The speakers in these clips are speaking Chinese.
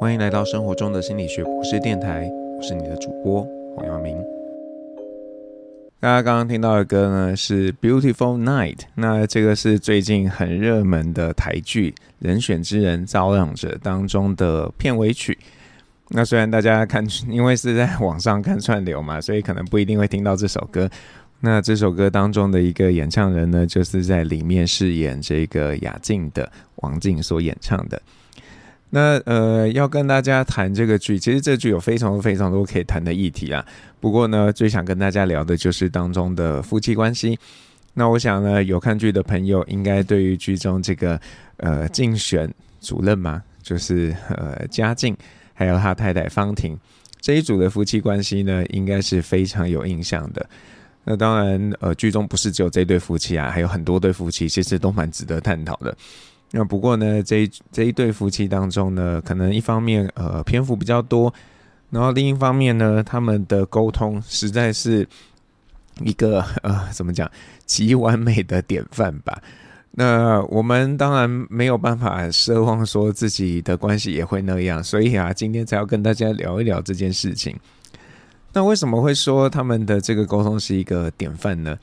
欢迎来到生活中的心理学博士电台，我是你的主播黄耀明。大家刚刚听到的歌呢是《Beautiful Night》，那这个是最近很热门的台剧《人选之人造浪者》当中的片尾曲。那虽然大家看，因为是在网上看串流嘛，所以可能不一定会听到这首歌。那这首歌当中的一个演唱人呢，就是在里面饰演这个雅静的王静所演唱的。那呃，要跟大家谈这个剧，其实这剧有非常非常多可以谈的议题啊。不过呢，最想跟大家聊的就是当中的夫妻关系。那我想呢，有看剧的朋友应该对于剧中这个呃竞选主任嘛，就是呃嘉靖，还有他太太方婷这一组的夫妻关系呢，应该是非常有印象的。那当然，呃，剧中不是只有这对夫妻啊，还有很多对夫妻，其实都蛮值得探讨的。那不过呢，这一这一对夫妻当中呢，可能一方面呃篇幅比较多，然后另一方面呢，他们的沟通实在是一个 呃怎么讲极完美的典范吧。那我们当然没有办法奢望说自己的关系也会那样，所以啊，今天才要跟大家聊一聊这件事情。那为什么会说他们的这个沟通是一个典范呢？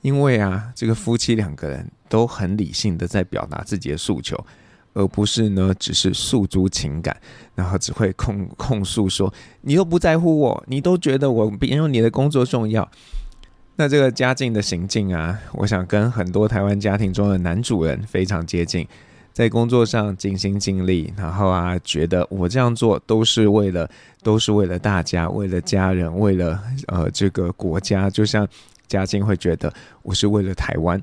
因为啊，这个夫妻两个人都很理性的在表达自己的诉求，而不是呢只是诉诸情感，然后只会控控诉说你都不在乎我，你都觉得我比你的工作重要。那这个家境的行径啊，我想跟很多台湾家庭中的男主人非常接近，在工作上尽心尽力，然后啊觉得我这样做都是为了都是为了大家，为了家人，为了呃这个国家，就像。家境会觉得我是为了台湾，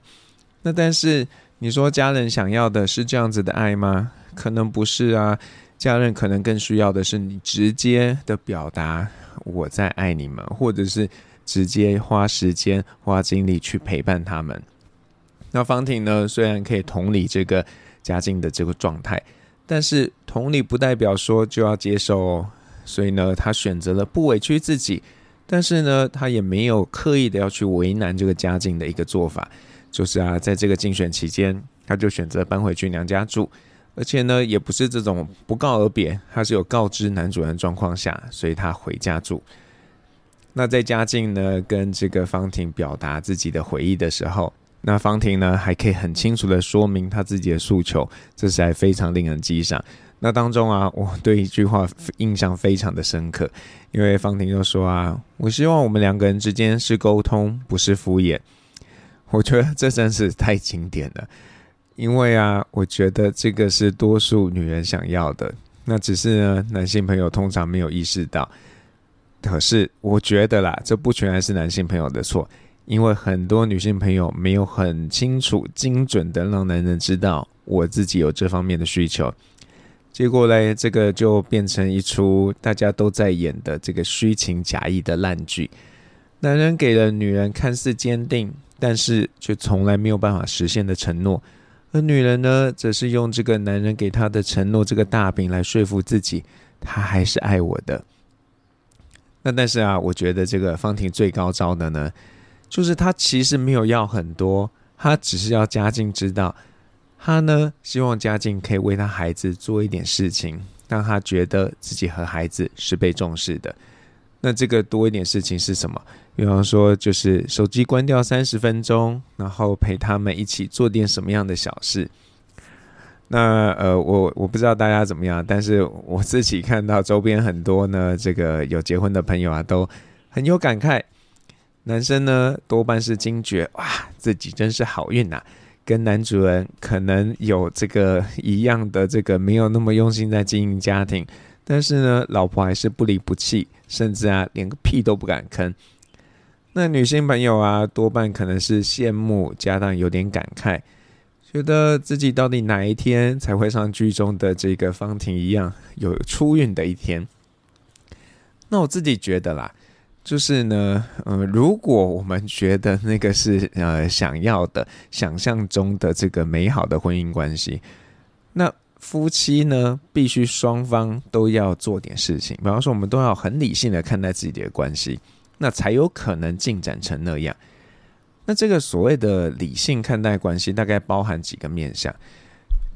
那但是你说家人想要的是这样子的爱吗？可能不是啊，家人可能更需要的是你直接的表达我在爱你们，或者是直接花时间花精力去陪伴他们。那方婷呢，虽然可以同理这个家境的这个状态，但是同理不代表说就要接受哦，所以呢，他选择了不委屈自己。但是呢，他也没有刻意的要去为难这个家境的一个做法，就是啊，在这个竞选期间，他就选择搬回去娘家住，而且呢，也不是这种不告而别，他是有告知男主人状况下，所以他回家住。那在家境呢跟这个方婷表达自己的回忆的时候，那方婷呢还可以很清楚的说明他自己的诉求，这是还非常令人激赏。那当中啊，我对一句话印象非常的深刻，因为方婷就说啊，我希望我们两个人之间是沟通，不是敷衍。我觉得这真是太经典了，因为啊，我觉得这个是多数女人想要的，那只是呢，男性朋友通常没有意识到。可是我觉得啦，这不全然是男性朋友的错，因为很多女性朋友没有很清楚、精准的让男人知道我自己有这方面的需求。结果嘞，这个就变成一出大家都在演的这个虚情假意的烂剧。男人给了女人看似坚定，但是却从来没有办法实现的承诺，而女人呢，则是用这个男人给她的承诺这个大饼来说服自己，他还是爱我的。那但是啊，我觉得这个方婷最高招的呢，就是她其实没有要很多，她只是要家境知道。他呢，希望家境可以为他孩子做一点事情，让他觉得自己和孩子是被重视的。那这个多一点事情是什么？比方说，就是手机关掉三十分钟，然后陪他们一起做点什么样的小事。那呃，我我不知道大家怎么样，但是我自己看到周边很多呢，这个有结婚的朋友啊，都很有感慨。男生呢，多半是惊觉，哇，自己真是好运呐。跟男主人可能有这个一样的这个没有那么用心在经营家庭，但是呢，老婆还是不离不弃，甚至啊连个屁都不敢吭。那女性朋友啊，多半可能是羡慕，加上有点感慨，觉得自己到底哪一天才会像剧中的这个方婷一样有出运的一天？那我自己觉得啦。就是呢，呃，如果我们觉得那个是呃想要的、想象中的这个美好的婚姻关系，那夫妻呢必须双方都要做点事情。比方说，我们都要很理性的看待自己的关系，那才有可能进展成那样。那这个所谓的理性看待关系，大概包含几个面向。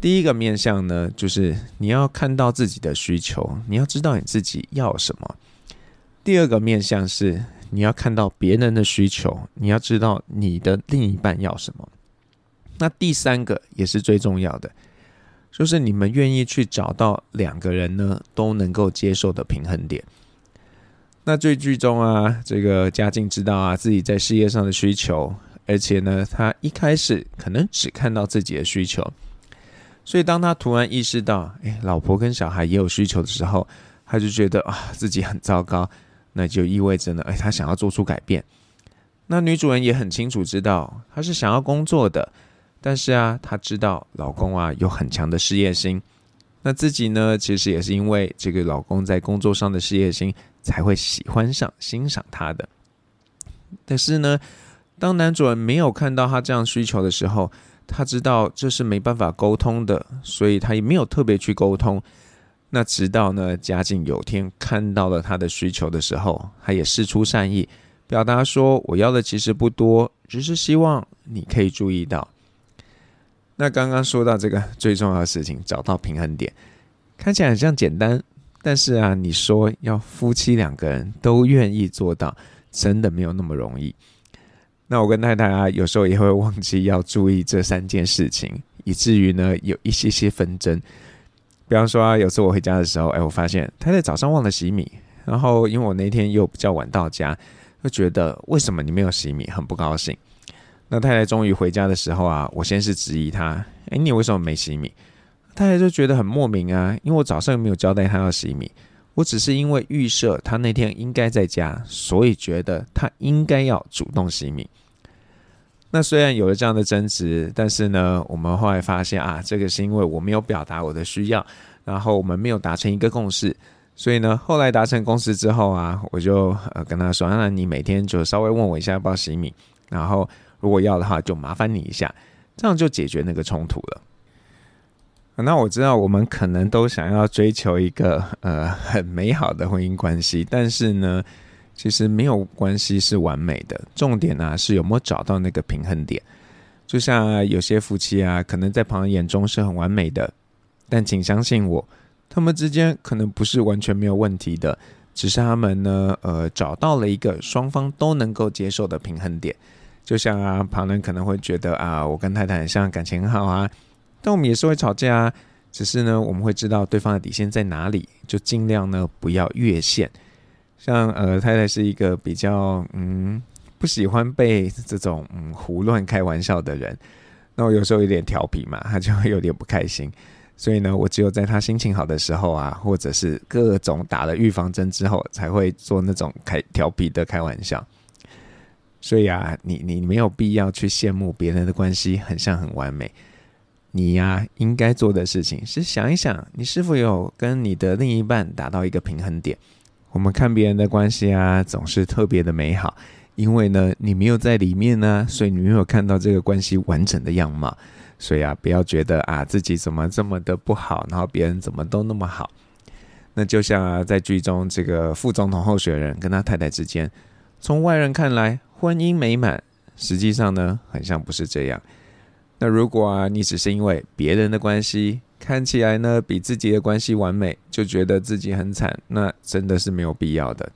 第一个面向呢，就是你要看到自己的需求，你要知道你自己要什么。第二个面向是你要看到别人的需求，你要知道你的另一半要什么。那第三个也是最重要的，就是你们愿意去找到两个人呢都能够接受的平衡点。那最剧中啊，这个嘉靖知道啊自己在事业上的需求，而且呢，他一开始可能只看到自己的需求。所以，当他突然意识到，哎，老婆跟小孩也有需求的时候，他就觉得啊，自己很糟糕。那就意味着呢，哎，他想要做出改变。那女主人也很清楚知道，她是想要工作的，但是啊，她知道老公啊有很强的事业心。那自己呢，其实也是因为这个老公在工作上的事业心，才会喜欢上、欣赏他的。但是呢，当男主人没有看到他这样需求的时候，他知道这是没办法沟通的，所以他也没有特别去沟通。那直到呢，嘉靖有天看到了他的需求的时候，他也释出善意，表达说：“我要的其实不多，只是希望你可以注意到。”那刚刚说到这个最重要的事情，找到平衡点，看起来很像简单，但是啊，你说要夫妻两个人都愿意做到，真的没有那么容易。那我跟太太啊，有时候也会忘记要注意这三件事情，以至于呢有一些些纷争。比方说啊，有次我回家的时候，哎，我发现太太早上忘了洗米，然后因为我那天又比较晚到家，就觉得为什么你没有洗米，很不高兴。那太太终于回家的时候啊，我先是质疑她，哎，你为什么没洗米？太太就觉得很莫名啊，因为我早上又没有交代她要洗米。我只是因为预设他那天应该在家，所以觉得他应该要主动洗米。那虽然有了这样的争执，但是呢，我们后来发现啊，这个是因为我没有表达我的需要，然后我们没有达成一个共识。所以呢，后来达成共识之后啊，我就呃跟他说：“那你每天就稍微问我一下要不要洗米，然后如果要的话，就麻烦你一下，这样就解决那个冲突了。”那我知道我们可能都想要追求一个呃很美好的婚姻关系，但是呢，其实没有关系是完美的，重点呢、啊、是有没有找到那个平衡点。就像、有些夫妻啊，可能在旁人眼中是很完美的，但请相信我，他们之间可能不是完全没有问题的，只是他们呢呃找到了一个双方都能够接受的平衡点。就像啊，旁人可能会觉得啊，我跟太太很像，感情很好啊。但我们也是会吵架啊，只是呢，我们会知道对方的底线在哪里，就尽量呢不要越线。像呃，太太是一个比较嗯不喜欢被这种嗯胡乱开玩笑的人，那我有时候有点调皮嘛，她就会有点不开心。所以呢，我只有在她心情好的时候啊，或者是各种打了预防针之后，才会做那种开调皮的开玩笑。所以啊，你你没有必要去羡慕别人的关系很像很完美。你呀、应该做的事情是想一想，你是否有跟你的另一半达到一个平衡点。我们看别人的关系啊，总是特别的美好，因为呢，你没有在里面呢，所以你没有看到这个关系完整的样貌。所以啊，不要觉得啊自己怎么这么的不好，然后别人怎么都那么好。那就像啊，在剧中这个副总统候选人跟他太太之间，从外人看来婚姻美满，实际上呢，很像不是这样。那如果啊，你只是因为别人的关系看起来呢，比自己的关系完美，就觉得自己很惨，那真的是没有必要的。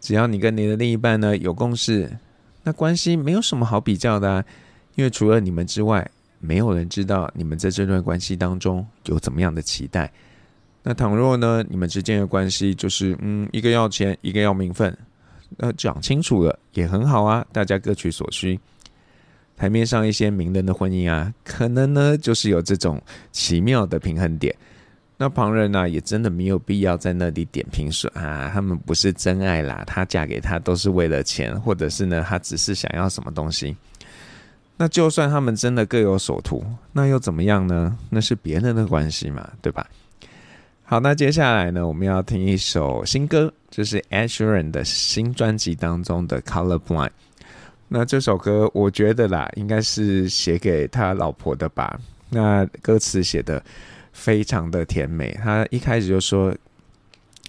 只要你跟你的另一半呢有共识，那关系没有什么好比较的啊，因为除了你们之外，没有人知道你们在这段关系当中有怎么样的期待。那倘若呢，你们之间的关系就是嗯，一个要钱，一个要名分，那讲清楚了也很好啊，大家各取所需。台面上一些名人的婚姻啊，可能呢就是有这种奇妙的平衡点。那旁人呢、也真的没有必要在那里点评说啊，他们不是真爱啦，她嫁给他都是为了钱，或者是呢，他只是想要什么东西。那就算他们真的各有所图，那又怎么样呢？那是别人的关系嘛，对吧？好，那接下来呢，我们要听一首新歌，就是 Ed Sheeran 的新专辑当中的《Colorblind》。那这首歌，我觉得啦，应该是写给他老婆的吧。那歌词写的非常的甜美。他一开始就说：“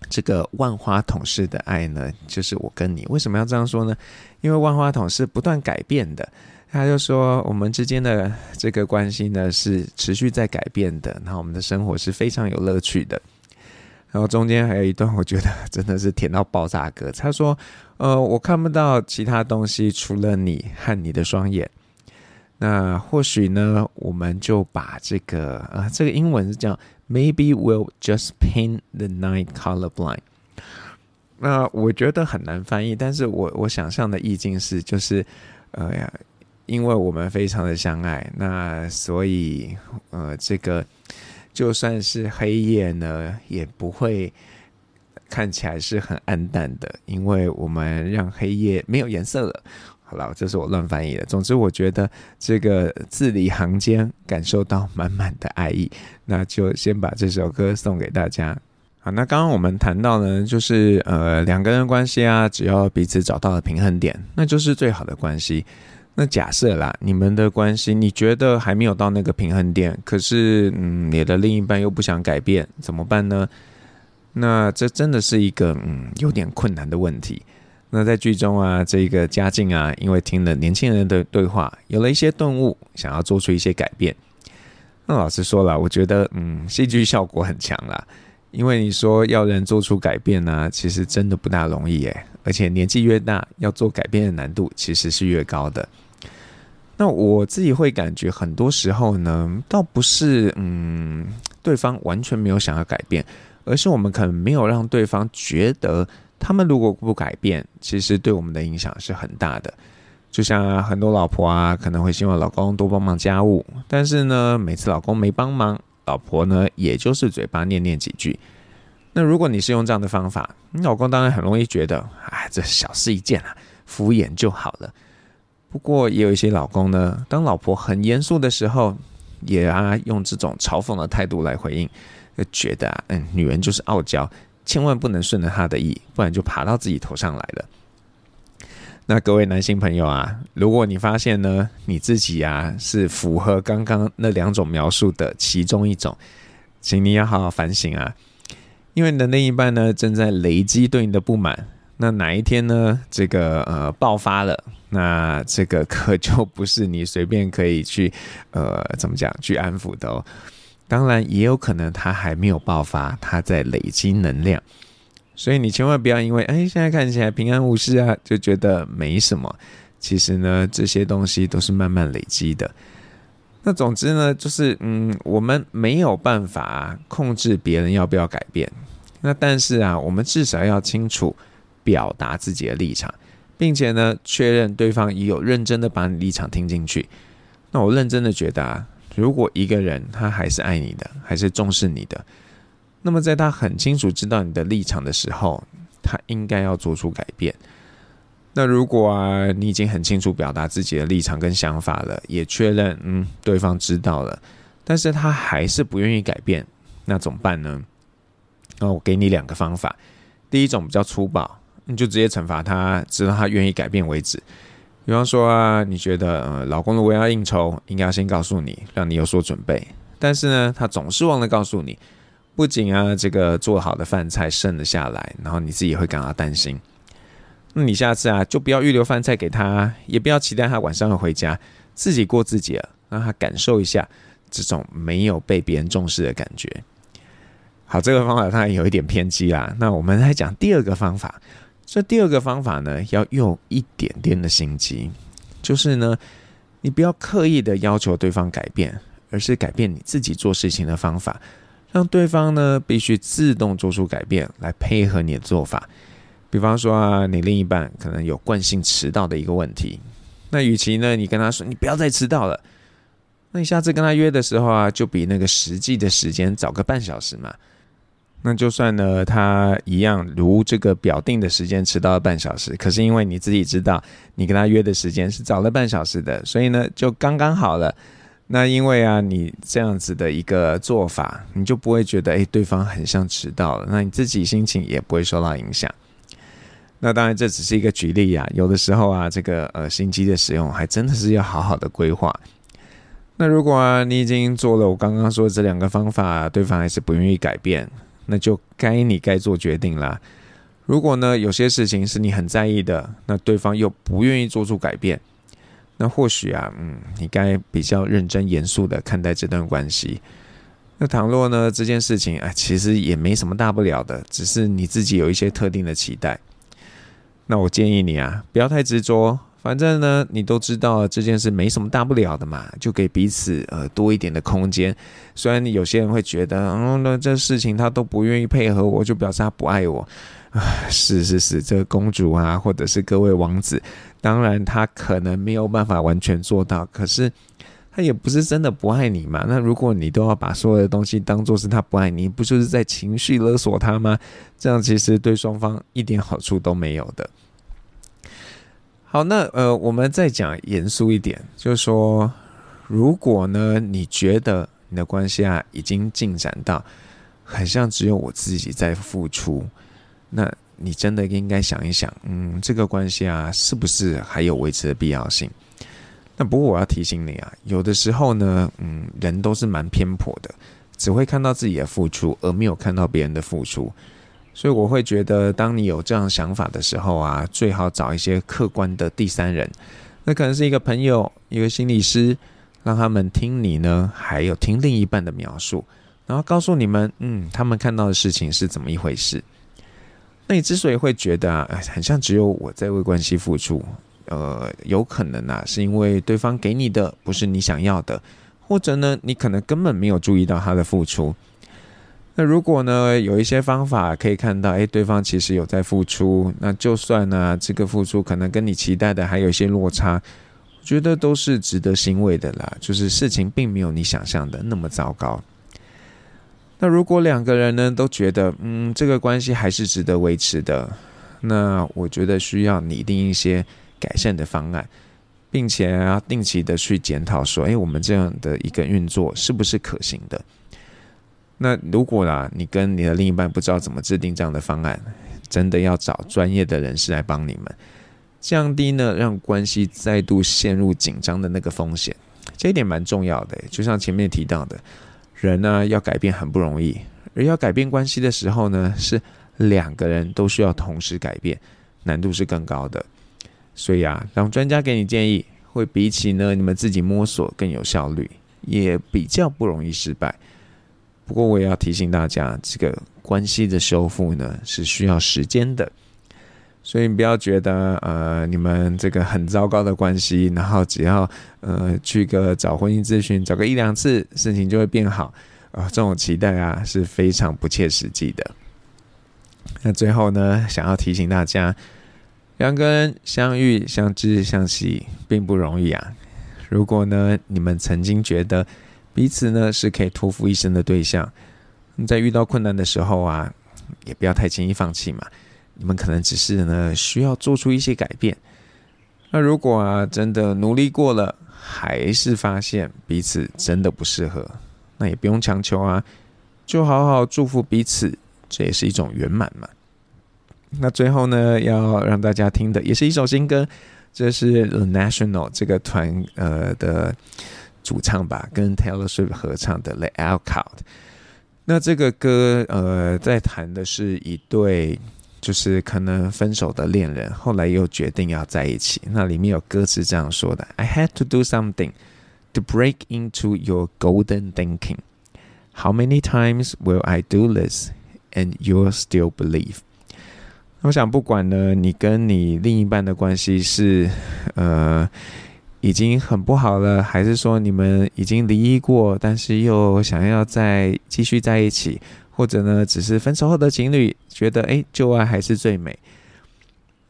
这个万花筒式的爱呢，就是我跟你。为什么要这样说呢？因为万花筒是不断改变的。他就说我们之间的这个关系呢是持续在改变的，然后我们的生活是非常有乐趣的。然后中间还有一段，我觉得真的是甜到爆炸歌。他说：“呃，我看不到其他东西，除了你和你的双眼。那或许呢，我们就把这个呃，这个英文是叫 Maybe we'll just paint the night colorblind。那我觉得很难翻译，但是我我想象的意境是，就是呃呀，因为我们非常的相爱，那所以呃，这个。”就算是黑夜呢，也不会看起来是很暗淡的，因为我们让黑夜没有颜色了。好了，这是我乱翻译的。总之，我觉得这个字里行间感受到满满的爱意，那就先把这首歌送给大家。好，那刚刚我们谈到呢，就是呃两个人关系啊，只要彼此找到了平衡点，那就是最好的关系。那假设啦，你们的关系你觉得还没有到那个平衡点，可是嗯，你的另一半又不想改变，怎么办呢？那这真的是一个嗯有点困难的问题。那在剧中啊，这个家境啊，因为听了年轻人的对话，有了一些顿悟，想要做出一些改变。那老实说了，我觉得嗯，戏剧效果很强啦，因为你说要人做出改变呢、其实真的不大容易耶，而且年纪越大，要做改变的难度其实是越高的。那我自己会感觉，很多时候呢，倒不是嗯，对方完全没有想要改变，而是我们可能没有让对方觉得，他们如果不改变，其实对我们的影响是很大的。就像很多老婆啊，可能会希望老公多帮忙家务，但是呢，每次老公没帮忙，老婆呢，也就是嘴巴念念几句。那如果你是用这样的方法，你老公当然很容易觉得，哎，这小事一件啊，敷衍就好了。不过也有一些老公呢，当老婆很严肃的时候，也啊用这种嘲讽的态度来回应，就觉得啊，嗯，女人就是傲娇，千万不能顺着她的意，不然就爬到自己头上来了。那各位男性朋友啊，如果你发现呢，你自己啊是符合刚刚那两种描述的其中一种，请你要好好反省啊，因为你的另一半呢正在累积对你的不满。那哪一天呢？这个呃爆发了，那这个可就不是你随便可以去呃怎么讲去安抚的哦。当然也有可能他还没有爆发，他在累积能量。所以你千万不要因为哎现在看起来平安无事啊，就觉得没什么。其实呢，这些东西都是慢慢累积的。那总之呢，就是嗯，我们没有办法控制别人要不要改变。那但是啊，我们至少要清楚。表达自己的立场，并且呢，确认对方也有认真的把你立场听进去。那我认真的觉得啊，如果一个人他还是爱你的，还是重视你的，那么在他很清楚知道你的立场的时候，他应该要做出改变。那如果啊，你已经很清楚表达自己的立场跟想法了，也确认嗯，对方知道了，但是他还是不愿意改变，那怎么办呢？那我给你两个方法，第一种比较粗暴。你就直接惩罚他，直到他愿意改变为止。比方说啊，你觉得，老公如果要应酬，应该要先告诉你，让你有所准备。但是呢，他总是忘了告诉你。不仅啊，这个做好的饭菜剩了下来，然后你自己会感到担心。那你下次啊，就不要预留饭菜给他，也不要期待他晚上会回家，自己过自己了，让他感受一下这种没有被别人重视的感觉。好，这个方法当然有一点偏激啦。那我们来讲第二个方法。这第二个方法呢，要用一点点的心机，就是呢，你不要刻意的要求对方改变，而是改变你自己做事情的方法，让对方呢必须自动做出改变来配合你的做法。比方说啊，你另一半可能有惯性迟到的一个问题，那与其呢你跟他说你不要再迟到了，那你下次跟他约的时候啊，就比那个实际的时间早个半小时嘛。那就算呢，他一样如这个表定的时间迟到了半小时，可是因为你自己知道，你跟他约的时间是早了半小时的，所以呢就刚刚好了。那因为啊，你这样子的一个做法，你就不会觉得诶、对方很像迟到了，那你自己心情也不会受到影响。那当然这只是一个举例、啊，有的时候啊，这个呃心机的使用还真的是要好好的规划。那如果啊你已经做了我刚刚说的这两个方法，对方还是不愿意改变。那就该你该做决定啦。如果呢，有些事情是你很在意的，那对方又不愿意做出改变，那或许啊，嗯，你该比较认真严肃的看待这段关系。那倘若呢，这件事情啊，其实也没什么大不了的，只是你自己有一些特定的期待。那我建议你啊，不要太执着。反正呢，你都知道这件事没什么大不了的嘛，就给彼此呃多一点的空间。虽然有些人会觉得，嗯，那这事情他都不愿意配合我，就表示他不爱我。啊，是是是，这个公主啊，或者是各位王子，当然他可能没有办法完全做到，可是他也不是真的不爱你嘛。那如果你都要把所有的东西当做是他不爱你，不就是在情绪勒索他吗？这样其实对双方一点好处都没有的。好，那呃，我们再讲严肃一点，就是说，如果呢，你觉得你的关系啊已经进展到很像只有我自己在付出，那你真的应该想一想，嗯，这个关系啊，是不是还有维持的必要性？那不过我要提醒你啊，有的时候呢，嗯，人都是蛮偏颇的，只会看到自己的付出，而没有看到别人的付出。所以我会觉得，当你有这样想法的时候啊，最好找一些客观的第三人，那可能是一个朋友、一个心理师，让他们听你呢，还有听另一半的描述，然后告诉你们，嗯，他们看到的事情是怎么一回事。那你之所以会觉得啊，很像只有我在为关系付出，呃，有可能啊，是因为对方给你的不是你想要的，或者呢，你可能根本没有注意到他的付出。那如果呢，有一些方法可以看到，诶，对方其实有在付出，那就算呢，这个付出可能跟你期待的还有一些落差，我觉得都是值得欣慰的啦。就是事情并没有你想象的那么糟糕。那如果两个人呢都觉得，嗯，这个关系还是值得维持的，那我觉得需要拟定一些改善的方案，并且要定期的去检讨，说，诶，我们这样的一个运作是不是可行的？那如果啦，你跟你的另一半不知道怎么制定这样的方案，真的要找专业的人士来帮你们，降低呢让关系再度陷入紧张的那个风险，这一点蛮重要的。就像前面提到的，人呢要改变很不容易，而要改变关系的时候呢，是两个人都需要同时改变，难度是更高的。所以啊，让专家给你建议，会比起呢你们自己摸索更有效率，也比较不容易失败。不过我也要提醒大家，这个关系的修复呢是需要时间的，所以你不要觉得呃你们这个很糟糕的关系，然后只要呃去个找婚姻咨询，找个一两次事情就会变好啊，这种期待啊是非常不切实际的。那最后呢，想要提醒大家，两个人相遇、相知、相惜并不容易啊。如果呢你们曾经觉得，彼此呢是可以托付一生的对象，在遇到困难的时候啊，也不要太轻易放弃嘛。你们可能只是呢需要做出一些改变。那如果啊真的努力过了，还是发现彼此真的不适合，那也不用强求啊，就好好祝福彼此，这也是一种圆满嘛。那最后呢，要让大家听的也是一首新歌，这是 The National 这个团呃的。主唱吧，跟 Taylor Swift 合唱的《Let It Out》。那这个歌，呃，在谈的是一对，就是可能分手的恋人，后来又决定要在一起。那里面有歌词这样说的：“I had to do something to break into your golden thinking. How many times will I do this, and you'll still believe？” 我想，不管呢，你跟你另一半的关系是，呃。已经很不好了，还是说你们已经离异过，但是又想要再继续在一起，或者呢，只是分手后的情侣觉得诶，旧爱还是最美，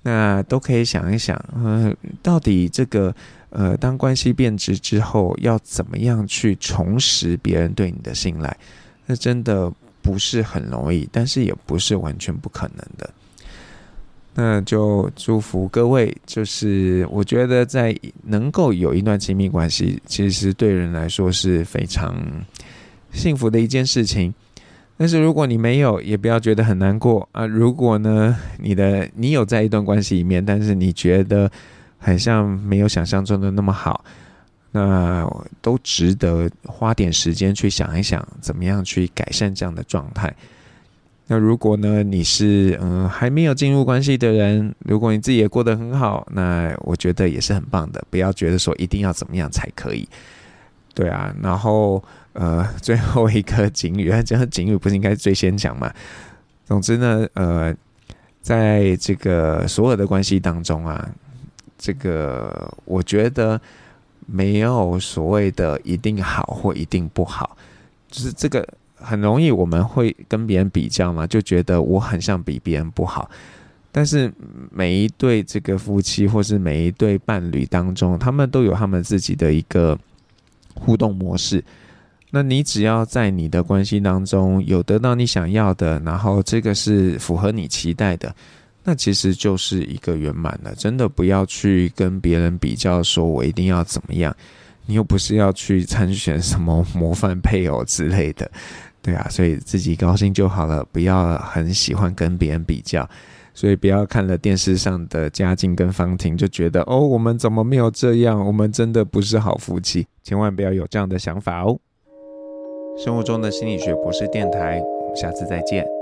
那都可以想一想，呃，到底这个呃，当关系变质之后，要怎么样去重拾别人对你的信赖？那真的不是很容易，但是也不是完全不可能的。那就祝福各位，就是我觉得在能够有一段亲密关系，其实对人来说是非常幸福的一件事情。但是如果你没有，也不要觉得很难过啊。如果呢，你的你有在一段关系里面，但是你觉得很像没有想象中的那么好，那都值得花点时间去想一想，怎么样去改善这样的状态。那如果呢，你是嗯还没有进入关系的人，如果你自己也过得很好，那我觉得也是很棒的。不要觉得说一定要怎么样才可以，对啊。然后呃，最后一个警语，这个警语不是应该最先讲吗？总之呢，呃，在这个所有的关系当中啊，这个我觉得没有所谓的一定好或一定不好，就是这个。很容易我们会跟别人比较嘛，就觉得我很像比别人不好。但是每一对这个夫妻或是每一对伴侣当中，他们都有他们自己的一个互动模式。那你只要在你的关系当中有得到你想要的，然后这个是符合你期待的，那其实就是一个圆满了。真的不要去跟别人比较，说我一定要怎么样。你又不是要去参选什么模范配偶之类的。对啊，所以自己高兴就好了，不要很喜欢跟别人比较，所以不要看了电视上的家竞跟方婷就觉得哦，我们怎么没有这样？我们真的不是好夫妻，千万不要有这样的想法哦。生活中的心理学博士电台，我们下次再见。